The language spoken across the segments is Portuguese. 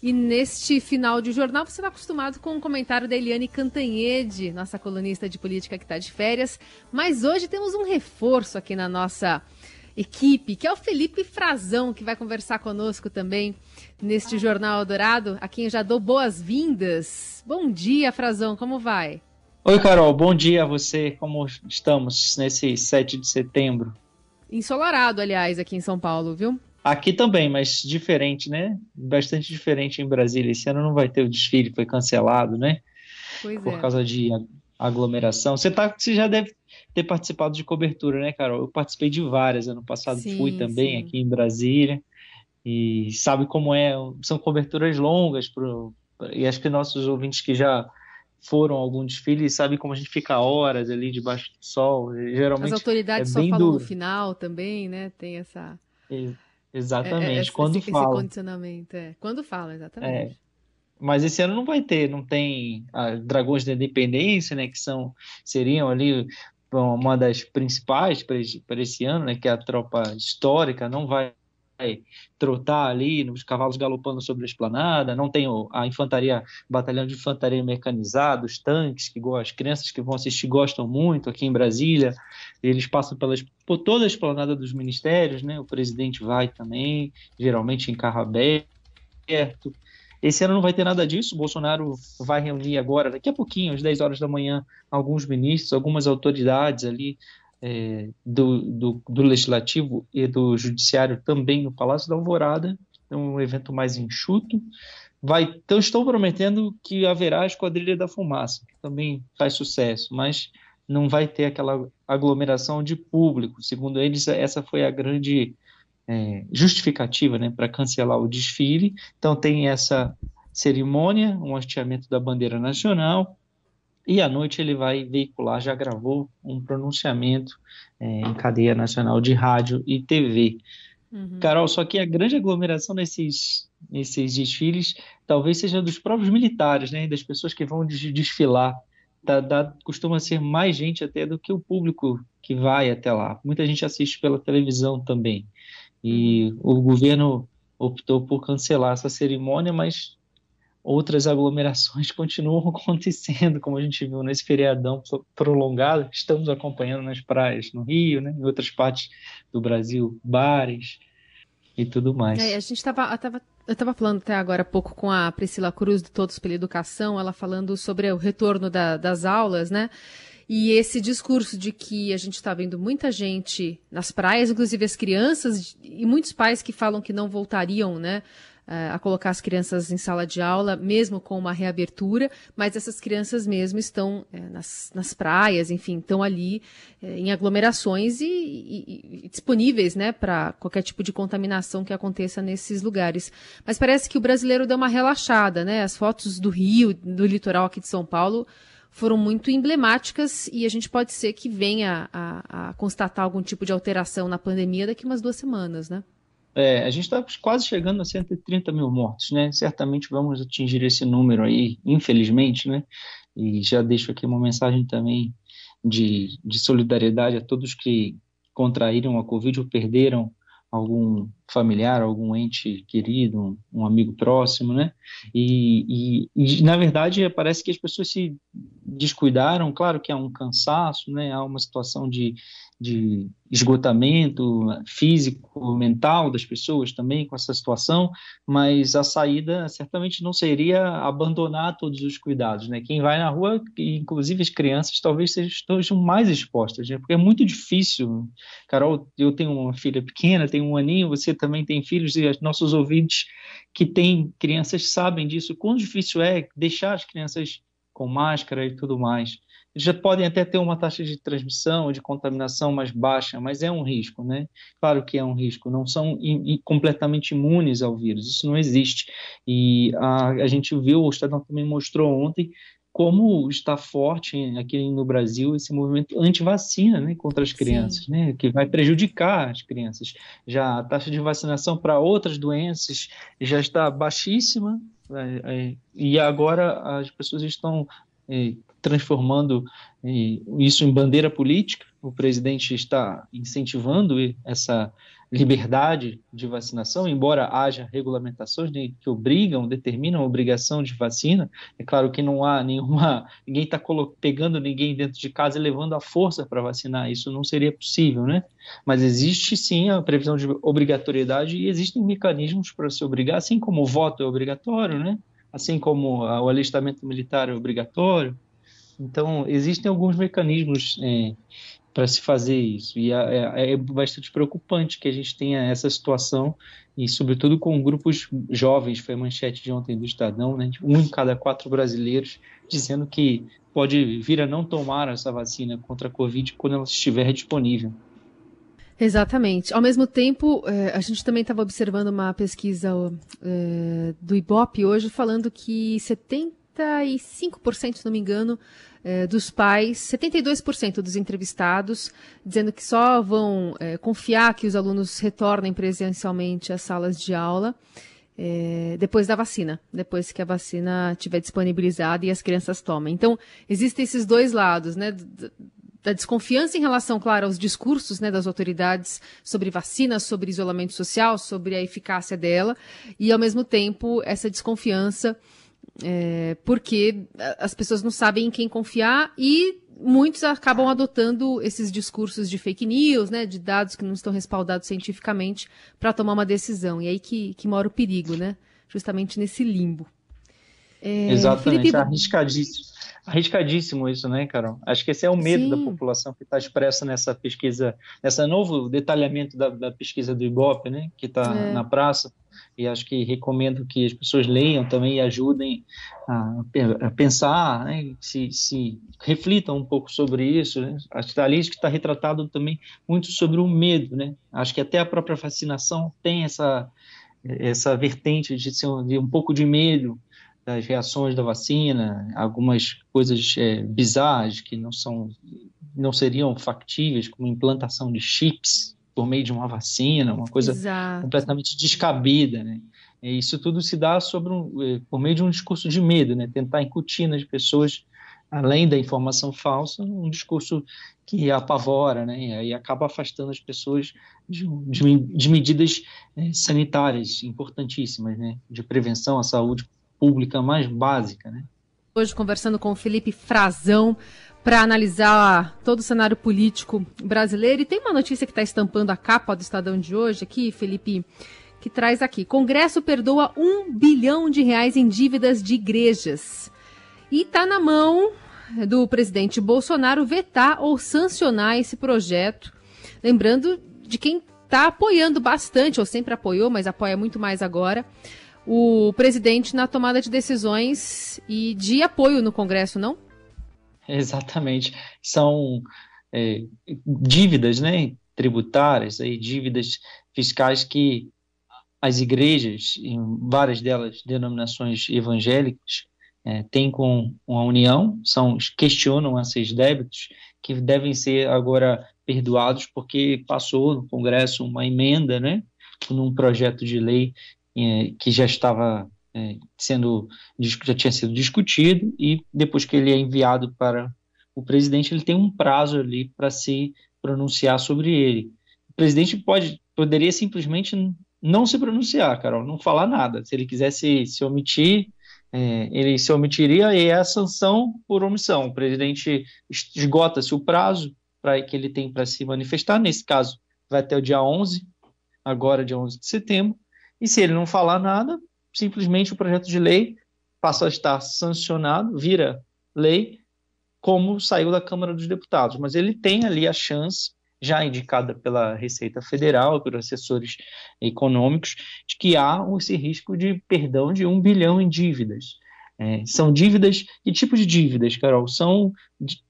E neste final de jornal, você está acostumado com o um comentário da Eliane Cantanhede, nossa colunista de política que está de férias. Mas hoje temos um reforço aqui na nossa equipe, que é o Felipe Frazão, que vai conversar conosco também neste Jornal Dourado, a quem eu já dou boas-vindas. Bom dia, Frazão, como vai? Oi, Carol, bom dia a você. Como estamos nesse 7 de setembro? Ensolarado, aliás, aqui em São Paulo, viu? Aqui também, mas diferente, né? Bastante diferente em Brasília. Esse ano não vai ter o desfile, foi cancelado, né? Pois Por é. causa de aglomeração. Você, tá, você já deve ter participado de cobertura, né, Carol? Eu participei de várias. Ano passado sim, fui também sim. aqui em Brasília. E sabe como é? São coberturas longas. Pro, e acho que nossos ouvintes que já foram a algum desfile sabem como a gente fica horas ali debaixo do sol. Geralmente As autoridades é só falam duro. no final também, né? Tem essa. Exatamente. É, é, quando esse, fala. Esse condicionamento, é. Quando fala, exatamente. É. Mas esse ano não vai ter, não tem a Dragões da Independência, né? Que são seriam ali uma das principais para esse, esse ano, né? Que é a tropa histórica, não vai trotar ali, os cavalos galopando sobre a esplanada, não tem a infantaria, batalhão de infantaria mecanizada, os tanques, que as crianças que vão assistir gostam muito aqui em Brasília, eles passam pelas, por toda a esplanada dos ministérios, né? o presidente vai também, geralmente em carro aberto, esse ano não vai ter nada disso. O Bolsonaro vai reunir agora, daqui a pouquinho, às 10 horas da manhã, alguns ministros, algumas autoridades ali é, do, do, do, Legislativo e do Judiciário também no Palácio da Alvorada, é um evento mais enxuto. Vai, então estão prometendo que haverá a Esquadrilha da Fumaça, que também faz sucesso, mas não vai ter aquela aglomeração de público. Segundo eles, essa foi a grande é, justificativa né, para cancelar o desfile. Então tem essa cerimônia, um hasteamento da bandeira nacional, e à noite ele vai veicular, já gravou um pronunciamento é, em cadeia nacional de rádio e TV. Uhum. Carol, só que a grande aglomeração nesses, nesses desfiles talvez seja dos próprios militares, né, das pessoas que vão desfilar. Da, da, costuma ser mais gente até do que o público que vai até lá. Muita gente assiste pela televisão também. E uhum. o governo optou por cancelar essa cerimônia, mas outras aglomerações continuam acontecendo, como a gente viu nesse feriadão prolongado. Estamos acompanhando nas praias no Rio, né, em outras partes do Brasil, bares e tudo mais. É, a gente estava eu estava falando até agora há pouco com a Priscila Cruz, do Todos pela Educação, ela falando sobre o retorno da, das aulas, né? E esse discurso de que a gente está vendo muita gente nas praias, inclusive as crianças, e muitos pais que falam que não voltariam, né? Eh, a colocar as crianças em sala de aula, mesmo com uma reabertura, mas essas crianças mesmo estão é, nas, nas praias, enfim, estão ali é, em aglomerações e, e, e disponíveis né, para qualquer tipo de contaminação que aconteça nesses lugares. Mas parece que o brasileiro deu uma relaxada, né? As fotos do Rio, do litoral aqui de São Paulo, foram muito emblemáticas e a gente pode ser que venha a, a constatar algum tipo de alteração na pandemia daqui umas duas semanas, né? É, a gente está quase chegando a 130 mil mortos, né? Certamente vamos atingir esse número aí, infelizmente, né? E já deixo aqui uma mensagem também de, de solidariedade a todos que contraíram a Covid ou perderam algum familiar, algum ente querido, um, um amigo próximo, né? E, e, e, na verdade parece que as pessoas se descuidaram. Claro que há um cansaço, né? Há uma situação de, de esgotamento físico, mental das pessoas também com essa situação, mas a saída certamente não seria abandonar todos os cuidados, né? Quem vai na rua, inclusive as crianças, talvez estejam mais expostas, né? Porque é muito difícil. Carol, eu tenho uma filha pequena, tenho um aninho, você também tem filhos e nossos ouvintes que têm crianças sabem disso, quão difícil é deixar as crianças com máscara e tudo mais já podem até ter uma taxa de transmissão, de contaminação mais baixa, mas é um risco, né? Claro que é um risco, não são completamente imunes ao vírus, isso não existe. E a, a gente viu, o Estadão também mostrou ontem, como está forte aqui no Brasil esse movimento anti-vacina né, contra as crianças, né, que vai prejudicar as crianças. Já a taxa de vacinação para outras doenças já está baixíssima, é, é, e agora as pessoas estão é, transformando isso em bandeira política. O presidente está incentivando essa, liberdade de vacinação, embora haja regulamentações né, que obrigam, determinam a obrigação de vacina. É claro que não há nenhuma. ninguém está pegando ninguém dentro de casa e levando a força para vacinar. Isso não seria possível, né? Mas existe sim a previsão de obrigatoriedade e existem mecanismos para se obrigar, assim como o voto é obrigatório, né? Assim como o alistamento militar é obrigatório. Então, existem alguns mecanismos é, para se fazer isso. E é, é, bastante preocupante que a gente tenha essa situação, e sobretudo com grupos jovens, foi a manchete de ontem do Estadão, né, um em cada quatro brasileiros dizendo que pode vir a não tomar essa vacina contra a Covid quando ela estiver disponível. Exatamente. Ao mesmo tempo, é, a gente também estava observando uma pesquisa é, do Ibope hoje falando que 75%, se não me engano, é, dos pais, 72% dos entrevistados, dizendo que só vão é, confiar que os alunos retornem presencialmente às salas de aula é, depois da vacina, depois que a vacina estiver disponibilizada e as crianças tomem. Então, existem esses dois lados, né? Da desconfiança em relação, claro, aos discursos né, das autoridades sobre vacinas, sobre isolamento social, sobre a eficácia dela, e ao mesmo tempo essa desconfiança é, porque as pessoas não sabem em quem confiar e muitos acabam adotando esses discursos de fake news, né, de dados que não estão respaldados cientificamente para tomar uma decisão. E aí que, que mora o perigo, né? Justamente nesse limbo. É, Exatamente, Felipe... arriscadíssimo. Arriscadíssimo isso, né, Carol? Acho que esse é o medo Sim. da população que está expresso nessa pesquisa, nesse novo detalhamento da, da pesquisa do Ibope, né, que está é. na praça e acho que recomendo que as pessoas leiam também e ajudem a, a pensar, né, se, se, reflitam um pouco sobre isso. Né? A estatística está retratado também muito sobre o medo, né? Acho que até a própria vacinação tem essa essa vertente de, ser de um pouco de medo das reações da vacina, algumas coisas é, bizarras que não são não seriam factíveis, como implantação de chips por meio de uma vacina, uma coisa Exato. completamente descabida, né? E isso tudo se dá sobre um, eh, por meio de um discurso de medo, né? Tentar incutir nas pessoas, além da informação falsa, um discurso que apavora, né? E acaba afastando as pessoas de, de, de medidas é, sanitárias importantíssimas, né? De prevenção à saúde pública mais básica, né? Hoje conversando com o Felipe Frazão, para analisar todo o cenário político brasileiro. E tem uma notícia que está estampando a capa do Estadão de hoje aqui, Felipe, que traz aqui: Congresso perdoa um bilhão de reais em dívidas de igrejas. E está na mão do presidente Bolsonaro vetar ou sancionar esse projeto. Lembrando de quem está apoiando bastante, ou sempre apoiou, mas apoia muito mais agora, o presidente na tomada de decisões e de apoio no Congresso, não? Exatamente. São é, dívidas né, tributárias, aí, dívidas fiscais que as igrejas, em várias delas denominações evangélicas, é, têm com a União, são, questionam esses débitos que devem ser agora perdoados porque passou no Congresso uma emenda, né, num projeto de lei que já estava é, sendo já tinha sido discutido e depois que ele é enviado para o presidente ele tem um prazo ali para se pronunciar sobre ele. O presidente pode poderia simplesmente não se pronunciar, Carol, não falar nada. Se ele quisesse se omitir, é, ele se omitiria e é a sanção por omissão. O presidente esgota-se o prazo para que ele tem para se manifestar. Nesse caso, vai até o dia 11, agora dia 11 de setembro. E se ele não falar nada, simplesmente o projeto de lei passa a estar sancionado, vira lei, como saiu da Câmara dos Deputados. Mas ele tem ali a chance, já indicada pela Receita Federal, pelos assessores econômicos, de que há esse risco de perdão de um bilhão em dívidas. É, são dívidas, que tipo de dívidas, Carol? São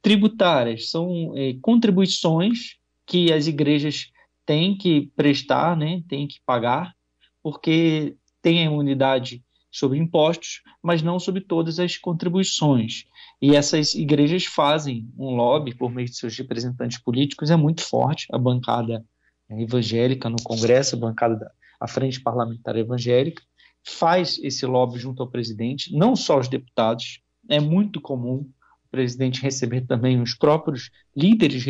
tributárias, são é, contribuições que as igrejas têm que prestar, né, têm que pagar, porque tem a imunidade sobre impostos, mas não sobre todas as contribuições. E essas igrejas fazem um lobby por meio de seus representantes políticos, é muito forte. A bancada evangélica no Congresso, a bancada da a Frente Parlamentar Evangélica, faz esse lobby junto ao presidente, não só os deputados, é muito comum o presidente receber também os próprios líderes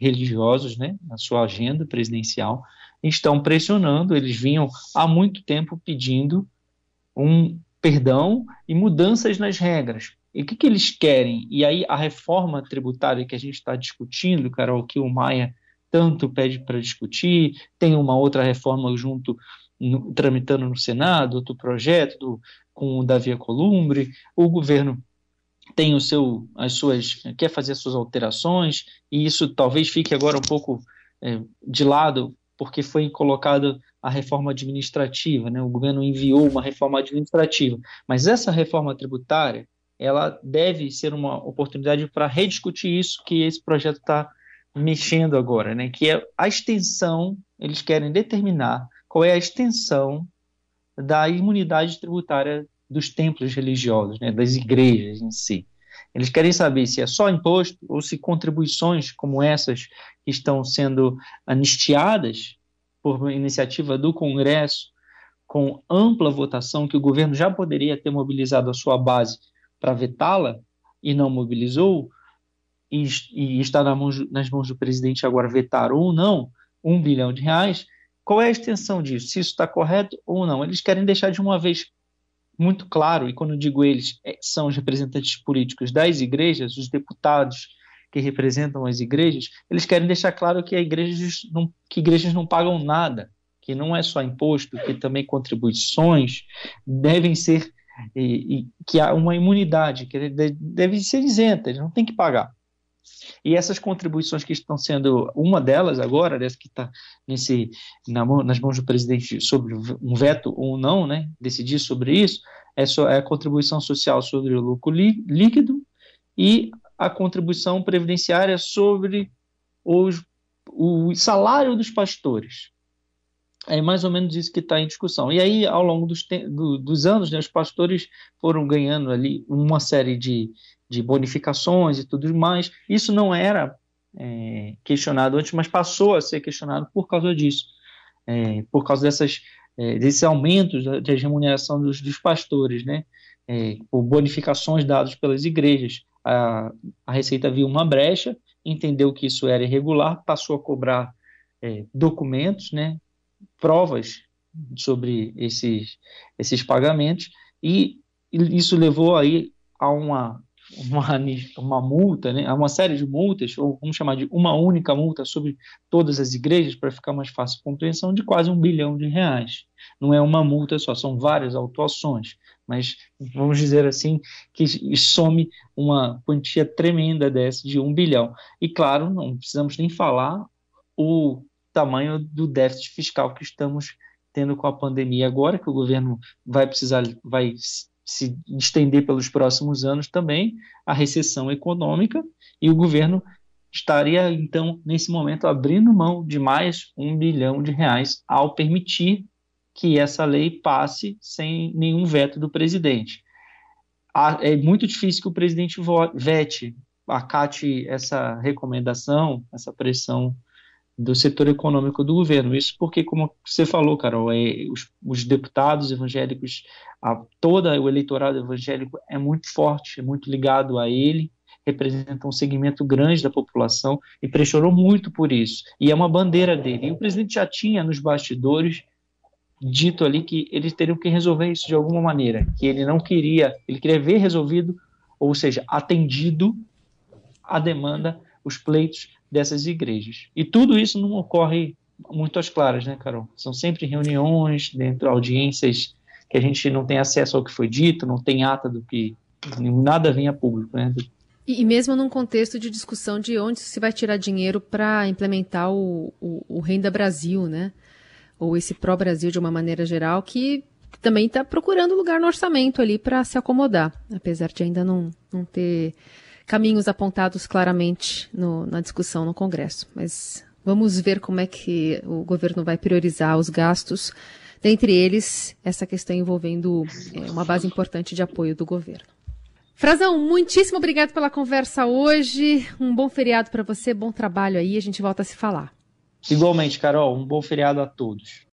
religiosos né, na sua agenda presidencial, estão pressionando, eles vinham há muito tempo pedindo um perdão e mudanças nas regras. E o que, que eles querem? E aí a reforma tributária que a gente está discutindo, Carol, que o Maia tanto pede para discutir, tem uma outra reforma junto, no, tramitando no Senado, outro projeto do, com o Davi Columbre, o governo tem o seu, as suas, quer fazer as suas alterações, e isso talvez fique agora um pouco é, de lado, porque foi colocada a reforma administrativa, né? o governo enviou uma reforma administrativa, mas essa reforma tributária, ela deve ser uma oportunidade para rediscutir isso que esse projeto está mexendo agora, né? que é a extensão, eles querem determinar qual é a extensão da imunidade tributária dos templos religiosos, né? das igrejas em si. Eles querem saber se é só imposto ou se contribuições como essas que estão sendo anistiadas por iniciativa do Congresso, com ampla votação, que o governo já poderia ter mobilizado a sua base para vetá-la e não mobilizou, e, e está na mão, nas mãos do presidente agora vetar ou não um bilhão de reais, qual é a extensão disso? Se isso está correto ou não? Eles querem deixar de uma vez muito claro, e quando digo eles, é, são os representantes políticos das igrejas, os deputados que representam as igrejas, eles querem deixar claro que, igrejas não, que igrejas não pagam nada, que não é só imposto, que também contribuições devem ser, e, e que há uma imunidade, que devem ser isentas, não tem que pagar. E essas contribuições que estão sendo, uma delas agora, dessa que está nesse na mão, nas mãos do presidente sobre um veto ou não, né, decidir sobre isso, é, só, é a contribuição social sobre o lucro líquido e a contribuição previdenciária sobre os, o salário dos pastores. É mais ou menos isso que está em discussão. E aí, ao longo dos, do, dos anos, né, os pastores foram ganhando ali uma série de, de bonificações e tudo mais. Isso não era é, questionado antes, mas passou a ser questionado por causa disso, é, por causa dessas, é, desses aumentos de remuneração dos, dos pastores, né? É, por bonificações dadas pelas igrejas. A, a Receita viu uma brecha, entendeu que isso era irregular, passou a cobrar é, documentos, né? provas sobre esses, esses pagamentos, e isso levou aí a uma uma, uma multa, né, uma série de multas, ou vamos chamar de uma única multa sobre todas as igrejas, para ficar mais fácil a compreensão, de quase um bilhão de reais. Não é uma multa só, são várias autuações, mas vamos dizer assim, que some uma quantia tremenda dessa de um bilhão. E claro, não precisamos nem falar o tamanho do déficit fiscal que estamos tendo com a pandemia agora, que o governo vai precisar, vai se estender pelos próximos anos também a recessão econômica e o governo estaria então nesse momento abrindo mão de mais um bilhão de reais ao permitir que essa lei passe sem nenhum veto do presidente. É muito difícil que o presidente vete, acate essa recomendação, essa pressão do setor econômico do governo. Isso porque, como você falou, Carol, é, os, os, deputados evangélicos, a, todo o eleitorado evangélico é muito forte, é muito ligado a ele, representa um segmento grande da população e pressionou muito por isso. E é uma bandeira dele. E o presidente já tinha nos bastidores dito ali que eles teriam que resolver isso de alguma maneira, que ele não queria, ele queria ver resolvido, ou seja, atendido a demanda, os pleitos dessas igrejas. E tudo isso não ocorre muito às claras, né, Carol? São sempre reuniões, dentro de audiências que a gente não tem acesso ao que foi dito, não tem ata do que nada vem a público, né? E, mesmo num contexto de discussão de onde se vai tirar dinheiro para implementar o, o, o, Renda Brasil, né? Ou esse Pró-Brasil de uma maneira geral, que também está procurando lugar no orçamento ali para se acomodar, apesar de ainda não, não ter caminhos apontados claramente no, na discussão no Congresso. Mas vamos ver como é que o governo vai priorizar os gastos, dentre eles essa questão envolvendo é, uma base importante de apoio do governo. Frazão, muitíssimo obrigado pela conversa hoje. Um bom feriado para você, bom trabalho aí. A gente volta a se falar. Igualmente, Carol, um bom feriado a todos.